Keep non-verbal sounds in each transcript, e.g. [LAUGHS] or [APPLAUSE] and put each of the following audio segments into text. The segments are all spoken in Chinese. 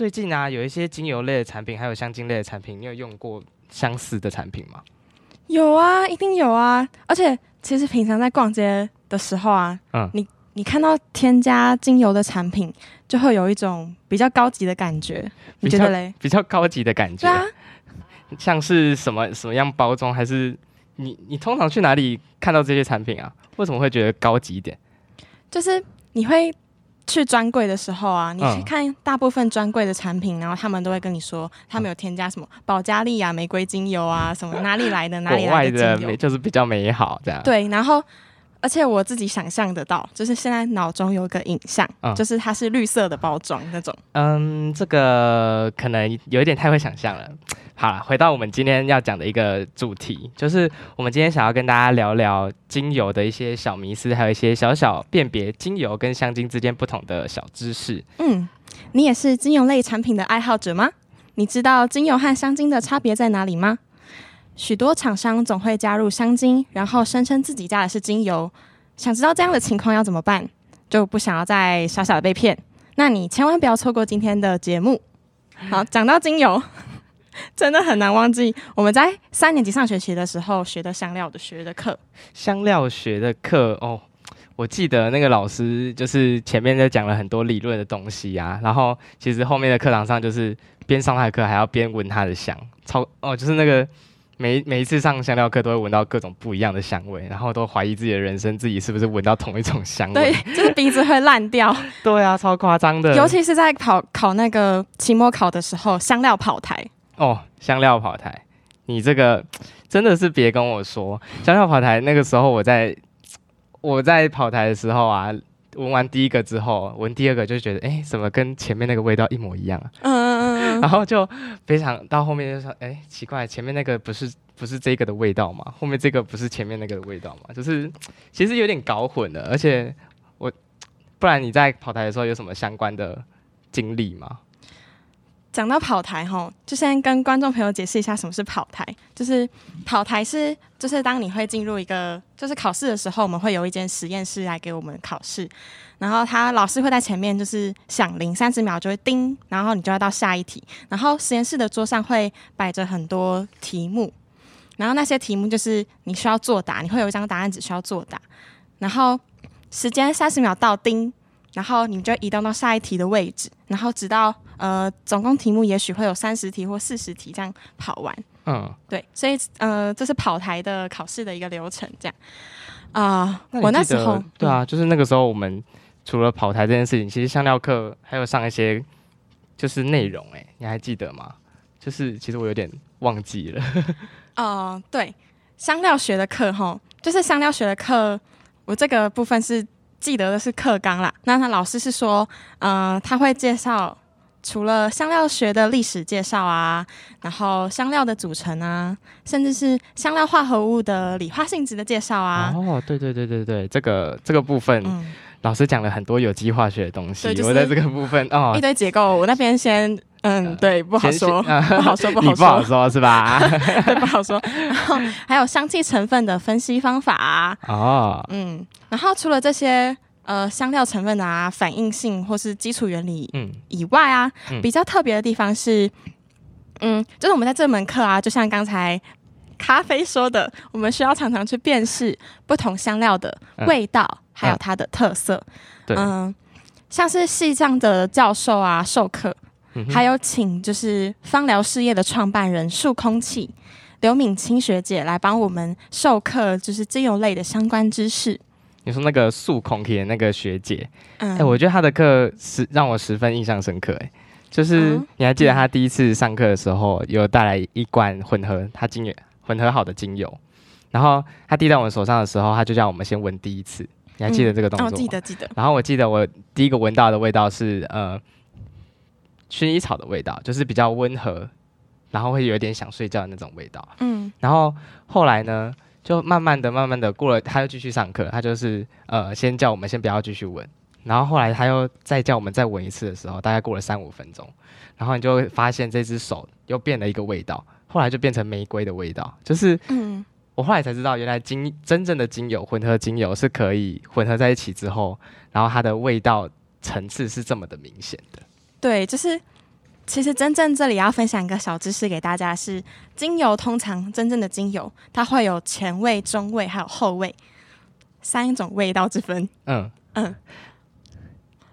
最近啊，有一些精油类的产品，还有香精类的产品，你有用过相似的产品吗？有啊，一定有啊！而且其实平常在逛街的时候啊，嗯，你你看到添加精油的产品，就会有一种比较高级的感觉。你觉得嘞？比较高级的感觉。对啊。像是什么什么样包装，还是你你通常去哪里看到这些产品啊？为什么会觉得高级一点？就是你会。去专柜的时候啊，你去看大部分专柜的产品，然后他们都会跟你说，他们有添加什么保加利亚玫瑰精油啊，什么哪里来的哪里来的精油，就是比较美好这样。对，然后而且我自己想象得到，就是现在脑中有个影像，就是它是绿色的包装那种。嗯，这个可能有一点太会想象了。好了，回到我们今天要讲的一个主题，就是我们今天想要跟大家聊聊精油的一些小迷思，还有一些小小辨别精油跟香精之间不同的小知识。嗯，你也是精油类产品的爱好者吗？你知道精油和香精的差别在哪里吗？许多厂商总会加入香精，然后声称自己加的是精油。想知道这样的情况要怎么办？就不想要再傻傻的被骗？那你千万不要错过今天的节目。好，讲到精油。[LAUGHS] 真的很难忘记我们在三年级上学期的时候学的香料的学的课。香料学的课哦，我记得那个老师就是前面在讲了很多理论的东西啊，然后其实后面的课堂上就是边上他的课还要边闻他的香，超哦，就是那个每每一次上香料课都会闻到各种不一样的香味，然后都怀疑自己的人生，自己是不是闻到同一种香味？对，[LAUGHS] 就是鼻子会烂掉。对啊，超夸张的。尤其是在考考那个期末考的时候，香料跑台。哦，香料跑台，你这个真的是别跟我说香料跑台。那个时候我在我在跑台的时候啊，闻完第一个之后，闻第二个就觉得，哎，怎么跟前面那个味道一模一样啊？嗯然后就非常到后面就说，哎，奇怪，前面那个不是不是这个的味道吗？后面这个不是前面那个的味道吗？就是其实有点搞混了。而且我不然你在跑台的时候有什么相关的经历吗？讲到跑台哈，就先跟观众朋友解释一下什么是跑台。就是跑台是，就是当你会进入一个就是考试的时候，我们会有一间实验室来给我们考试。然后他老师会在前面就是响铃三十秒就会叮，然后你就要到下一题。然后实验室的桌上会摆着很多题目，然后那些题目就是你需要作答，你会有一张答案纸需要作答。然后时间三十秒到叮，然后你就移动到下一题的位置，然后直到。呃，总共题目也许会有三十题或四十题这样跑完。嗯，对，所以呃，这是跑台的考试的一个流程，这样。啊，我那时候对啊，就是那个时候我们除了跑台这件事情，其实香料课还有上一些就是内容，哎，你还记得吗？就是其实我有点忘记了。[LAUGHS] 哦，对，香料学的课哈，就是香料学的课，我这个部分是记得的是课纲啦。那他老师是说，呃，他会介绍。除了香料学的历史介绍啊，然后香料的组成啊，甚至是香料化合物的理化性质的介绍啊。哦，对对对对对，这个这个部分，老师讲了很多有机化学的东西。我在这个部分哦，一堆结构，我那边先嗯，对，[LAUGHS] 不好说，不好说，不好说，不好说，是吧？[LAUGHS] 不好说。然后还有香气成分的分析方法啊。哦，嗯，然后除了这些。呃，香料成分啊，反应性或是基础原理以外啊，比较特别的地方是，嗯，就是我们在这门课啊，就像刚才咖啡说的，我们需要常常去辨识不同香料的味道，还有它的特色。嗯，像是系上的教授啊授课，还有请就是芳疗事业的创办人树空气刘敏清学姐来帮我们授课，就是精油类的相关知识。你说那个素空体的那个学姐，哎，我觉得她的课是让我十分印象深刻。哎，就是你还记得她第一次上课的时候，有带来一罐混合她精油混合好的精油，然后她递到我们手上的时候，她就叫我们先闻第一次。你还记得这个动作？记得记得。然后我记得我第一个闻到的味道是呃薰衣草的味道，就是比较温和，然后会有一点想睡觉的那种味道。嗯然后后来呢，就慢慢的、慢慢的过了，他又继续上课，他就是呃，先叫我们先不要继续闻，然后后来他又再叫我们再闻一次的时候，大概过了三五分钟，然后你就会发现这只手又变了一个味道，后来就变成玫瑰的味道，就是嗯，我后来才知道，原来精真正的精油混合精油是可以混合在一起之后，然后它的味道层次是这么的明显的。对，就是其实真正这里要分享一个小知识给大家是，精油通常真正的精油它会有前味、中味还有后味三种味道之分。嗯，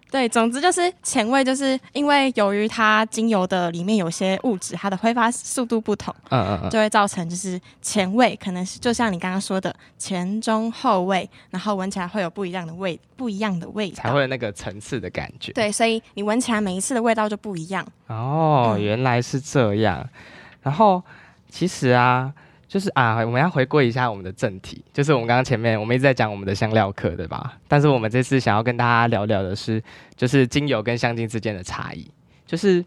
对，总之就是前味，就是因为由于它精油的里面有些物质，它的挥发速度不同，嗯嗯嗯，就会造成就是前味可能是就像你刚刚说的前中后味，然后闻起来会有不一样的味，不一样的味道。才会有那个层次的感觉。对，所以你闻起来每一次的味道就不一样。哦，嗯原来是这样。然后其实啊，就是啊，我们要回归一下我们的正题，就是我们刚刚前面我们一直在讲我们的香料课，对吧？但是我们这次想要跟大家聊聊的是，就是精油跟香精之间的差异。就是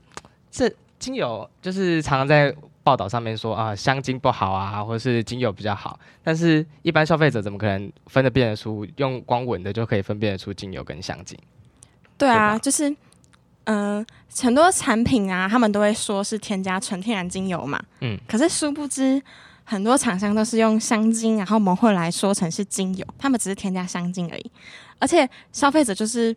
这精油，就是常常在报道上面说啊，香精不好啊，或者是精油比较好。但是，一般消费者怎么可能分得辨得出，用光闻的就可以分辨得出精油跟香精？对啊，就是嗯、呃很多产品啊，他们都会说是添加纯天然精油嘛，嗯，可是殊不知。很多厂商都是用香精，然后蒙混来说成是精油，他们只是添加香精而已。而且消费者就是，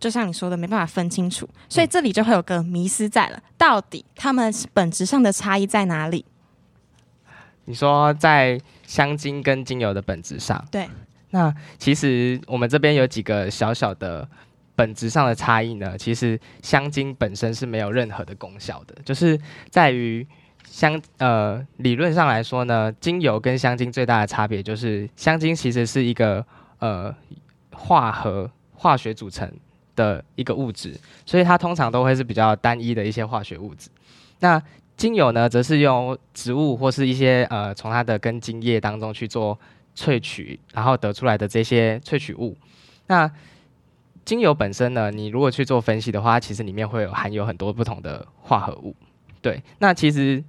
就像你说的，没办法分清楚，所以这里就会有个迷失在了，到底他们本质上的差异在哪里？你说在香精跟精油的本质上，对，那其实我们这边有几个小小的本质上的差异呢。其实香精本身是没有任何的功效的，就是在于香呃理论上来说呢，精油跟香精最大的差别就是香精其实是一个呃化合化学组成的一个物质，所以它通常都会是比较单一的一些化学物质。那精油呢，则是用植物或是一些呃从它的根茎叶当中去做萃取，然后得出来的这些萃取物。那精油本身呢，你如果去做分析的话，其实里面会有含有很多不同的化合物。对，那其实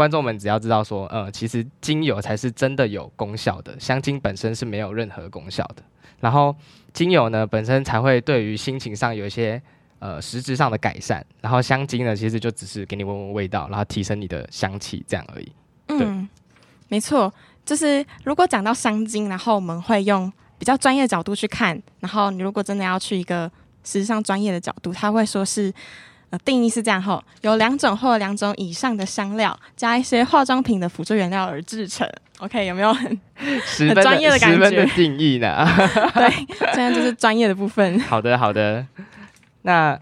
观众们只要知道说，呃，其实精油才是真的有功效的，香精本身是没有任何功效的。然后精油呢本身才会对于心情上有一些呃实质上的改善，然后香精呢其实就只是给你闻闻味道，然后提升你的香气这样而已。对嗯，没错，就是如果讲到香精，然后我们会用比较专业的角度去看，然后你如果真的要去一个实际上专业的角度，他会说是。呃，定义是这样后，有两种或两种以上的香料，加一些化妆品的辅助原料而制成。OK，有没有很 [LAUGHS] 十分专业的感觉十分的定义呢。[LAUGHS] 对？现在就是专业的部分。[LAUGHS] 好的，好的。那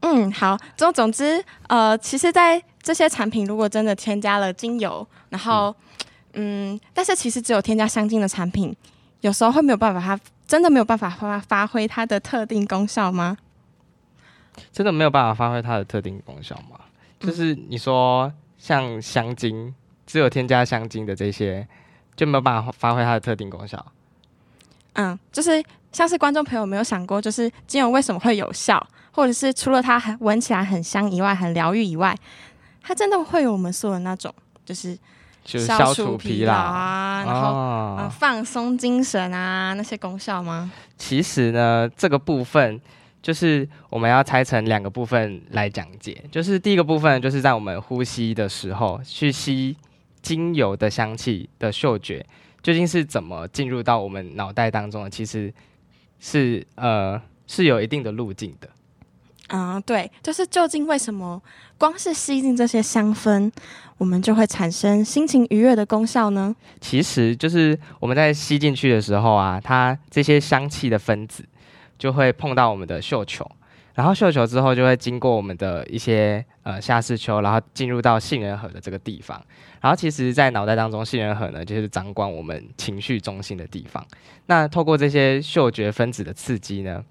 嗯，好，总总之，呃，其实，在这些产品如果真的添加了精油，然后，嗯但是其实只有添加香精的产品，有时候会没有办法，它真的没有办法发发挥它的特定功效吗？真的没有办法发挥它的特定功效吗？就是你说像香精，只有添加香精的这些，就没有办法发挥它的特定功效。嗯，就是像是观众朋友有没有想过，就是精油为什么会有效，或者是除了它很闻起来很香以外，很疗愈以外，它真的会有我们说的那种，就是就是消消除疲疲劳啊，然后、哦呃放松精神啊那些功效吗？其实呢，这个部分就是我们要拆成两个部分来讲解。就是第一个部分，就是在我们呼吸的时候，去吸精油的香气的嗅觉，究竟是怎么进入到我们脑袋当中的？其实是呃是有一定的路径的。啊、对，就是究竟为什么光是吸进这些香氛，我们就会产生心情愉悦的功效呢？其实就是我们在吸进去的时候啊，它这些香气的分子就会碰到我们的嗅球，然后嗅球之后就会经过我们的一些呃下视丘，然后进入到杏仁核的这个地方。然后其实，在脑袋当中，杏仁核呢就是掌管我们情绪中心的地方。那透过这些嗅觉分子的刺激呢，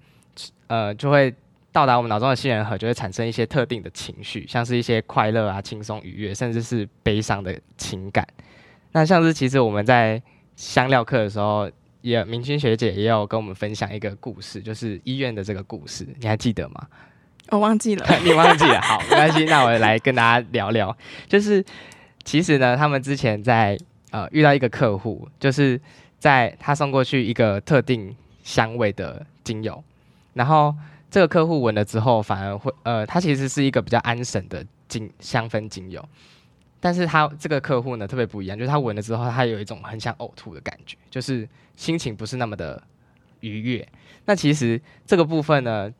呃，就会到达我们脑中的杏仁核，就会产生一些特定的情绪，像是一些快乐啊、轻松、愉悦，甚至是悲伤的情感。那像是其实我们在香料课的时候，也明君学姐也有跟我们分享一个故事，就是医院的这个故事，你还记得吗？我忘记了。[LAUGHS] 你忘记了？[LAUGHS] 好，没关系，那我来跟大家聊聊。就是其实呢，他们之前在呃遇到一个客户，就是在他送过去一个特定香味的精油，然后这个客户闻了之后，反而会呃，他其实是一个比较安神的精香氛精油。但是他这个客户呢特别不一样，就是他闻了之后，他有一种很想呕吐的感觉，就是心情不是那么的愉悦。那其实这个部分呢，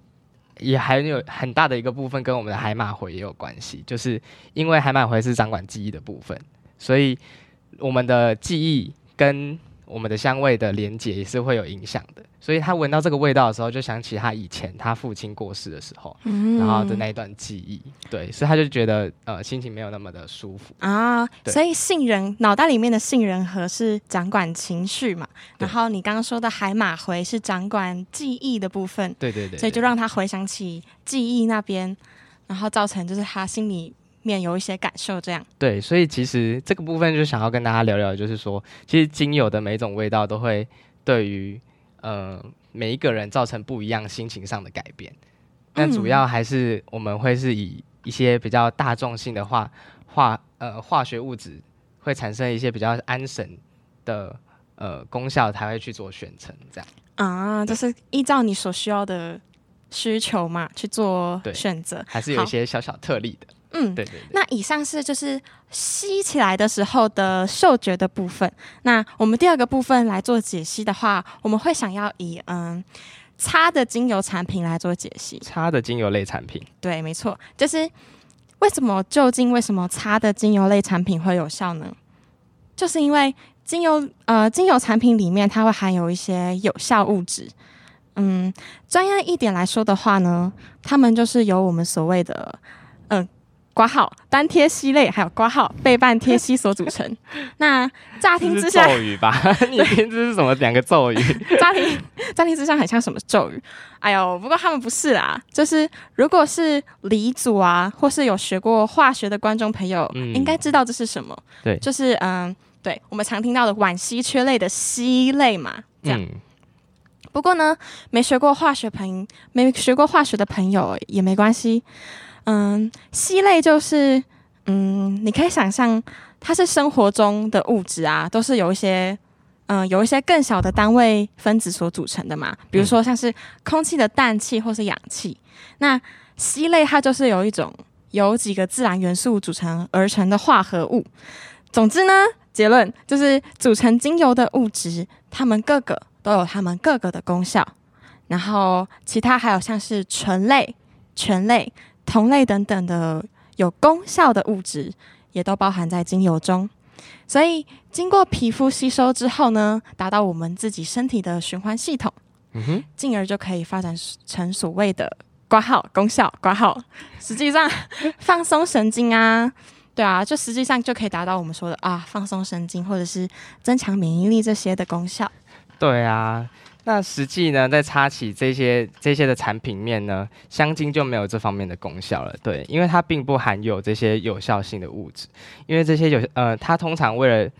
也还有很大的一个部分跟我们的海马回也有关系，就是因为海马回是掌管记忆的部分，所以我们的记忆跟我们的香味的连接也是会有影响的。所以他闻到这个味道的时候，就想起他以前他父亲过世的时候，然后的那一段记忆。对，所以他就觉得呃心情没有那么的舒服啊。所以杏仁脑袋里面的杏仁核是掌管情绪嘛，然后你刚刚说的海马回是掌管记忆的部分。对对对。所以就让他回想起记忆那边，然后造成就是他心里面有一些感受这样。对，所以其实这个部分就想要跟大家聊聊，就是说其实精油的每一种味道都会对于。呃，每一个人造成不一样心情上的改变，但主要还是我们会是以一些比较大众性的化化呃化学物质会产生一些比较安神的呃功效，才会去做选择这样啊，就是依照你所需要的需求嘛去做选择，还是有一些小小特例的。嗯，对对。那以上是就是吸起来的时候的嗅觉的部分。那我们第二个部分来做解析的话，我们会想要以嗯擦的精油产品来做解析。擦的精油类产品。对，没错，就是为什么究竟为什么擦的精油类产品会有效呢？就是因为精油呃精油产品里面它会含有一些有效物质。嗯，专业一点来说的话呢，它们就是由我们所谓的嗯。挂号单贴烯类，还有挂号背半贴烯所组成。[LAUGHS] 那乍听之下，咒语吧？[LAUGHS] 你听这是什么两个咒语？乍听乍听之下很像什么咒语？哎呦，不过他们不是啦。就是如果是理组啊，或是有学过化学的观众朋友，应该知道这是什么。对，就是嗯，对我们常听到的烷烯缺类的烯类嘛。这样。不过呢，没学过化学朋没学过化学的朋友也没关系。嗯，烯类就是，嗯，你可以想象它是生活中的物质啊，都是有一些，嗯，有一些更小的单位分子所组成的嘛。比如说像是空气的氮气或是氧气。那烯类它就是有一种由几个自然元素组成而成的化合物。总之呢，结论就是组成精油的物质，它们各个都有它们各个的功效。然后其他还有像是醇类、醛类。同类等等的有功效的物质，也都包含在精油中。所以经过皮肤吸收之后呢，达到我们自己身体的循环系统，嗯哼，进而就可以发展成所谓的挂号功效。挂号实际上放松神经啊，对啊，就实际上就可以达到我们说的啊放松神经或者是增强免疫力这些的功效。对啊。那实际呢，在擦起这些这些的产品面呢，香精就没有这方面的功效了。对，因为它并不含有这些有效性的物质。因为这些有呃，它通常为了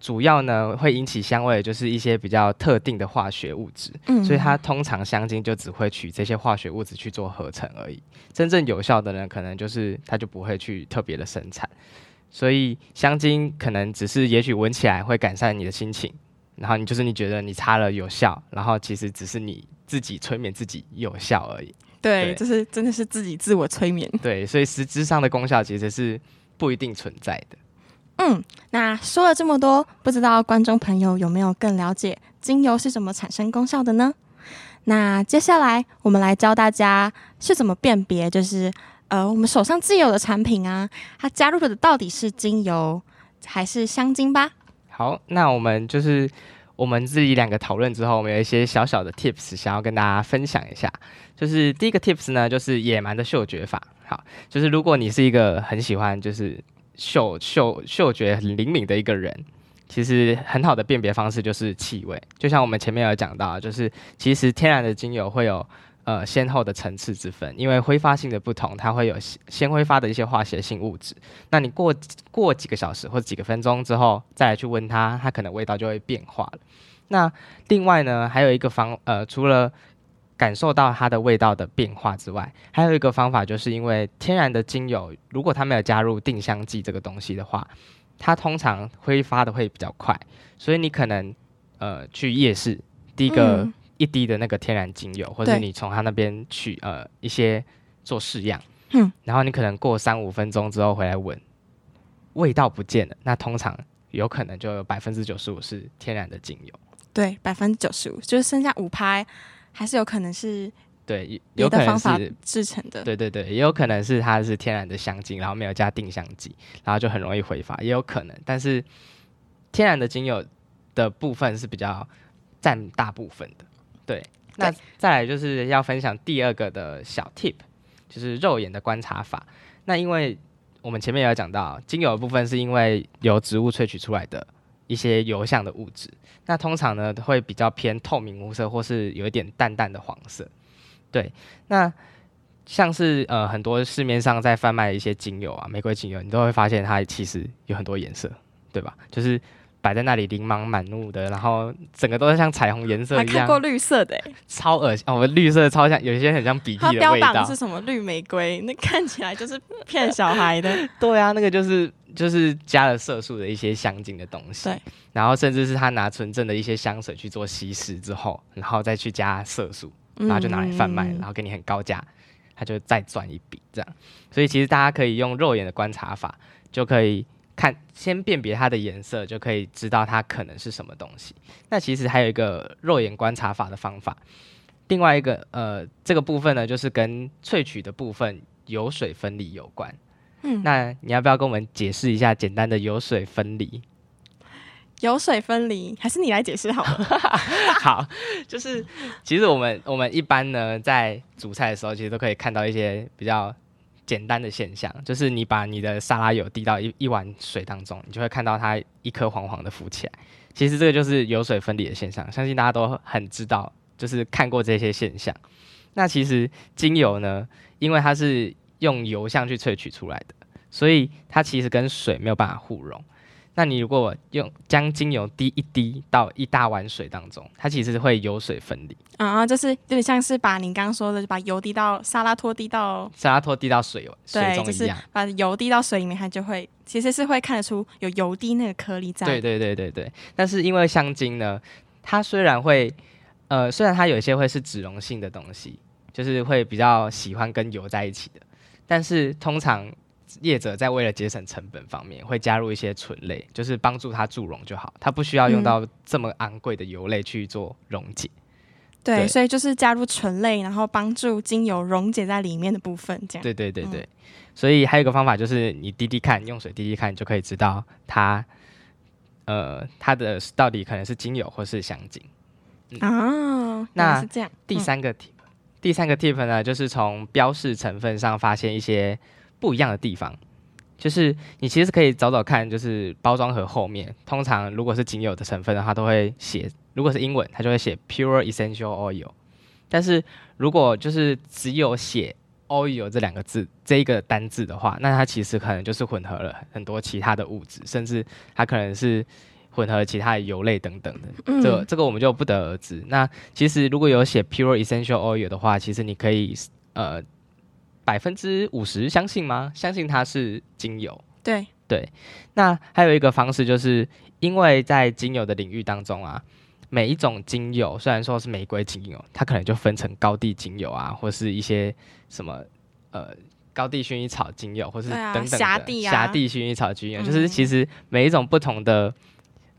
主要呢会引起香味，就是一些比较特定的化学物质。嗯，所以它通常香精就只会取这些化学物质去做合成而已。真正有效的呢，可能就是它就不会去特别的生产。所以香精可能只是也许闻起来会改善你的心情。然后你就是你觉得你擦了有效，然后其实只是你自己催眠自己有效而已。对，就是真的是自己自我催眠。对，所以实质上的功效其实是不一定存在的。嗯，那说了这么多，不知道观众朋友有没有更了解精油是怎么产生功效的呢？那接下来我们来教大家是怎么辨别，就是呃我们手上自有的产品啊，它加入的到底是精油还是香精吧。好，那我们就是我们自己两个讨论之后，我们有一些小小的 tips 想要跟大家分享一下。就是第一个 tips 呢，就是野蛮的嗅觉法。好，就是如果你是一个很喜欢就是嗅嗅嗅觉很灵敏的一个人，其实很好的辨别方式就是气味。就像我们前面有讲到，就是其实天然的精油会有。呃，先后的层次之分，因为挥发性的不同，它会有先先挥发的一些化学性物质。那你过过几个小时或者几个分钟之后，再来去闻它，它可能味道就会变化了。那另外呢，还有一个方呃，除了感受到它的味道的变化之外，还有一个方法，就是因为天然的精油，如果它没有加入定香剂这个东西的话，它通常挥发的会比较快，所以你可能呃去夜市第一个一滴的那个天然精油，或者你从他那边取呃一些做试样，嗯，然后你可能过三五分钟之后回来闻，味道不见了，那通常有可能就有百分之九十五是天然的精油。对，百分之九十五，就是剩下五拍，还是有可能是对，有可能的方法是，制成的。对对对，也有可能是它是天然的香精，然后没有加定香剂，然后就很容易挥发，也有可能。但是天然的精油的部分是比较占大部分的。对，那再来就是要分享第二个的小 tip，就是肉眼的观察法。那因为我们前面有讲到，精油的部分是因为由植物萃取出来的一些油相的物质，那通常呢会比较偏透明无色，或是有一点淡淡的黄色。对，那像是呃很多市面上在贩卖的一些精油啊，玫瑰精油，你都会发现它其实有很多颜色，对吧？就是摆在那里琳琅满目的，然后整个都是像彩虹颜色一样，还看过绿色的、欸，超恶心。哦，绿色超像，有一些很像鼻它涕的味道标榜的是。什么绿玫瑰，那看起来就是骗小孩的。[LAUGHS] 对啊，那个就是就是加了色素的一些香精的东西。对，然后甚至是他拿纯正的一些香水去做稀释之后，然后再去加色素，然后就拿来贩卖，嗯然后给你很高价，他就再赚一笔这样。所以其实大家可以用肉眼的观察法，就可以看先辨别它的颜色，就可以知道它可能是什么东西。那其实还有一个肉眼观察法的方法，另外一个呃这个部分呢，就是跟萃取的部分油水分离有关。嗯那你要不要跟我们解释一下简单的油水分离？油水分离，还是你来解释好了。[LAUGHS] 好，就是其实我们我们一般呢在煮菜的时候，其实都可以看到一些比较简单的现象，就是你把你的沙拉油滴到一一碗水当中，你就会看到它一颗黄黄的浮起来。其实这个就是油水分离的现象，相信大家都很知道，就是看过这些现象。那其实精油呢，因为它是用油相去萃取出来的，所以它其实跟水没有办法互溶。那你如果用将精油滴一滴到一大碗水当中，它其实会油水分离，啊，就是有点像是把你刚刚说的，把油滴到沙拉托滴到，沙拉托滴到水水中一样。把油滴到水里面，它就会其实是会看得出有油滴那个颗粒在。对对对对对。但是因为香精呢，它虽然会呃，虽然它有一些会是脂溶性的东西，就是会比较喜欢跟油在一起的，但是通常业者在为了节省成本方面，会加入一些醇类，就是帮助它助溶就好，它不需要用嗯到这么昂贵的油类去做溶解。对，对所以就是加入醇类，然后帮助精油溶解在里面的部分，这样。对对对嗯对，所以还有一个方法就是你滴滴看，用水滴滴看，就可以知道它，呃，它的到底可能是精油或是香精。啊，那是这样。嗯第三个 tip，、第三个 tip 呢，就是从标示成分上发现一些不一样的地方。就是你其实可以找找看，就是包装盒后面，通常如果是仅有的成分的话，都会写，如果是英文，它就会写 pure essential oil。但是如果就是只有写 oil 这两个字这一个单字的话，那它其实可能就是混合了很多其他的物质，甚至它可能是混合其他的油类等等的。嗯这这个我们就不得而知。那其实如果有写 pure essential oil 的话，其实你可以呃百分之五十相信吗？相信它是精油。对对，那还有一个方式，就是因为在精油的领域当中啊，每一种精油虽然说是玫瑰精油，它可能就分成高地精油啊，或是一些什么呃高地薰衣草精油，或是等等的辖地啊辖地薰衣草精油，嗯就是其实每一种不同的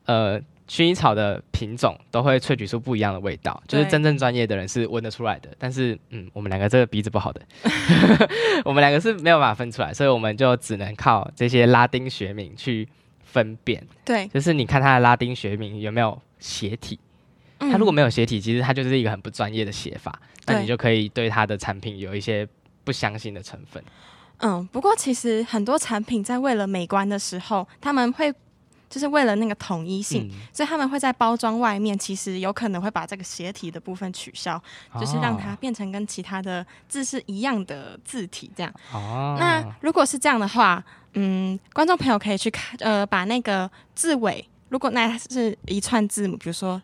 呃。薰衣草的品种都会萃取出不一样的味道，就是真正专业的人是闻得出来的。但是，嗯，我们两个这个鼻子不好的，[LAUGHS] 我们两个是没有办法分出来，所以我们就只能靠这些拉丁学名去分辨。对，就是你看它的拉丁学名有没有斜体，它如果嗯没有斜体，其实它就是一个很不专业的写法，那你就可以对它的产品有一些不相信的成分。嗯，不过其实很多产品在为了美观的时候，他们会就是为了那个统一性，嗯，所以他们会在包装外面，其实有可能会把这个斜体的部分取消，就是让它变成跟其他的字是一样的字体这样。哦，那如果是这样的话，嗯，观众朋友可以去看，呃，把那个字尾，如果那是一串字母，比如说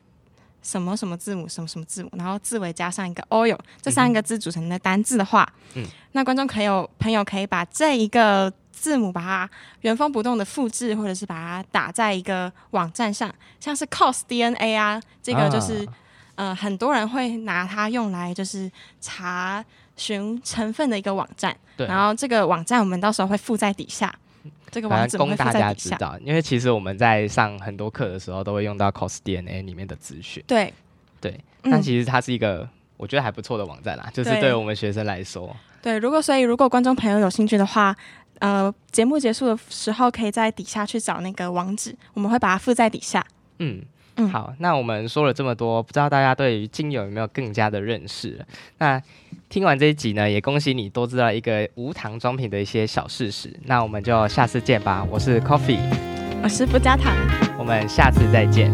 什么什么字母什么什么字母，然后字尾加上一个 oil，这三个字组成的单字的话，嗯。那观众可以有朋友可以把这一个字母把它原封不动的复制，或者是把它打在一个网站上，像是 cos DNA 啊，这个就是、啊呃很多人会拿它用来就是查询成分的一个网站，对，然后这个网站我们到时候会附在底下，这个网反址我们会正供大家。知道，因为其实我们在上很多课的时候都会用到 cos DNA 里面的资讯。对，对，嗯。但其实它是一个我觉得还不错的网站啦，就是对对我们学生来说，对，如果所以如果观众朋友有兴趣的话，呃，节目结束的时候可以在底下去找那个网址，我们会把它附在底下。嗯。嗯好，那我们说了这么多，不知道大家对于精油有没有更加的认识？那听完这一集呢，也恭喜你多知道一个无糖装品的一些小事实。那我们就下次见吧，我是 Coffee，我是不加糖。我们下次再见，